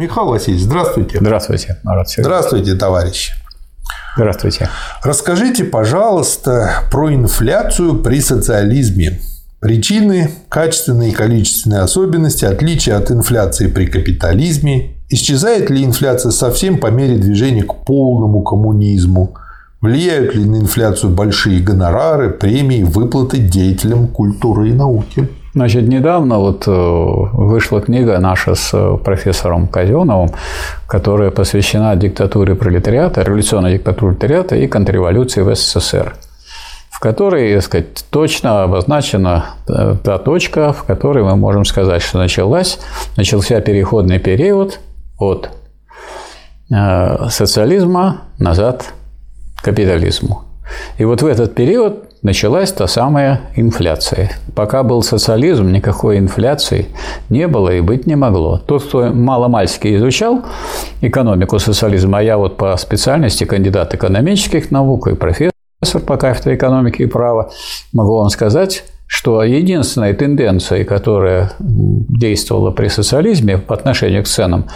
Михаил Васильевич, здравствуйте. Здравствуйте, Марат Здравствуйте, товарищи. Здравствуйте. Расскажите, пожалуйста, про инфляцию при социализме. Причины, качественные и количественные особенности, отличия от инфляции при капитализме. Исчезает ли инфляция совсем по мере движения к полному коммунизму? Влияют ли на инфляцию большие гонорары, премии, выплаты деятелям культуры и науки? Значит, недавно вот э, вышла книга наша с э, профессором Казеновым, которая посвящена диктатуре пролетариата, революционной диктатуре пролетариата и контрреволюции в СССР в которой, так сказать, точно обозначена э, та точка, в которой мы можем сказать, что началась, начался переходный период от социализма назад к капитализму. И вот в этот период началась та самая инфляция. Пока был социализм, никакой инфляции не было и быть не могло. Тот, кто маломальски изучал экономику социализма, а я вот по специальности кандидат экономических наук и профессор по кафедре экономики и права, могу вам сказать, что единственной тенденцией, которая действовала при социализме по отношению к ценам,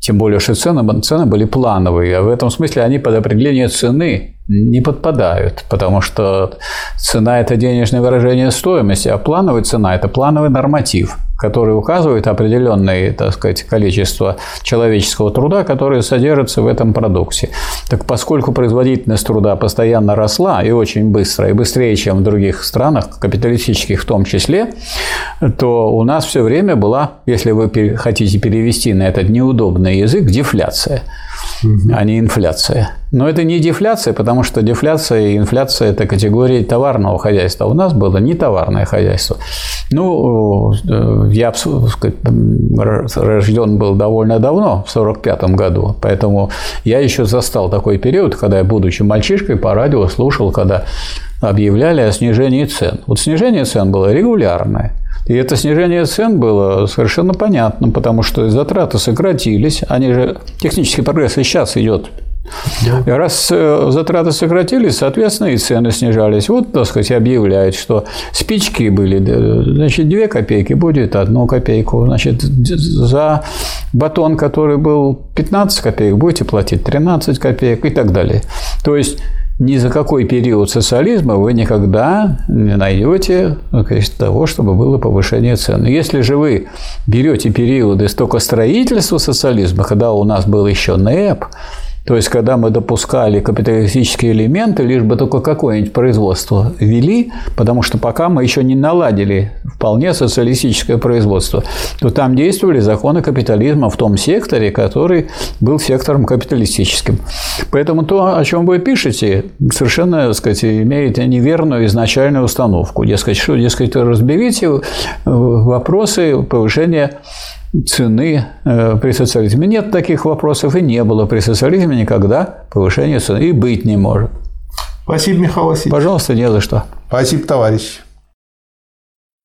тем более, что цены, цены были плановые, а в этом смысле они под определение цены не подпадают, потому что цена – это денежное выражение стоимости, а плановая цена – это плановый норматив, который указывает определенное, так сказать, количество человеческого труда, которое содержится в этом продукте. Так поскольку производительность труда постоянно росла и очень быстро, и быстрее, чем в других странах, капиталистических в том числе, то у нас все время была, если вы хотите перевести на этот неудобный язык, дефляция угу. а не инфляция. Но это не дефляция, потому что дефляция и инфляция – это категории товарного хозяйства. У нас было не товарное хозяйство. Ну, э, я сказать, рожден был довольно давно, в 1945 году, поэтому я еще застал такой период, когда я, будучи мальчишкой, по радио слушал, когда объявляли о снижении цен. Вот снижение цен было регулярное – и это снижение цен было совершенно понятным, потому что затраты сократились, они же технический прогресс и сейчас идет и раз э, затраты сократились, соответственно, и цены снижались. Вот, так сказать, объявляют, что спички были, значит, 2 копейки будет одну копейку. Значит, за батон, который был 15 копеек, будете платить 13 копеек и так далее. То есть, ни за какой период социализма вы никогда не найдете того, чтобы было повышение цен. Если же вы берете периоды столько строительства социализма, когда у нас был еще НЭП, то есть, когда мы допускали капиталистические элементы, лишь бы только какое-нибудь производство вели, потому что пока мы еще не наладили вполне социалистическое производство, то там действовали законы капитализма в том секторе, который был сектором капиталистическим. Поэтому то, о чем вы пишете, совершенно, так сказать, имеет неверную изначальную установку. Дескать, что, дескать, разберите э, вопросы повышения цены э, при социализме. Нет таких вопросов и не было при социализме никогда повышения цены и быть не может. Спасибо, Михаил Васильевич. Пожалуйста, не за что. Спасибо, товарищ.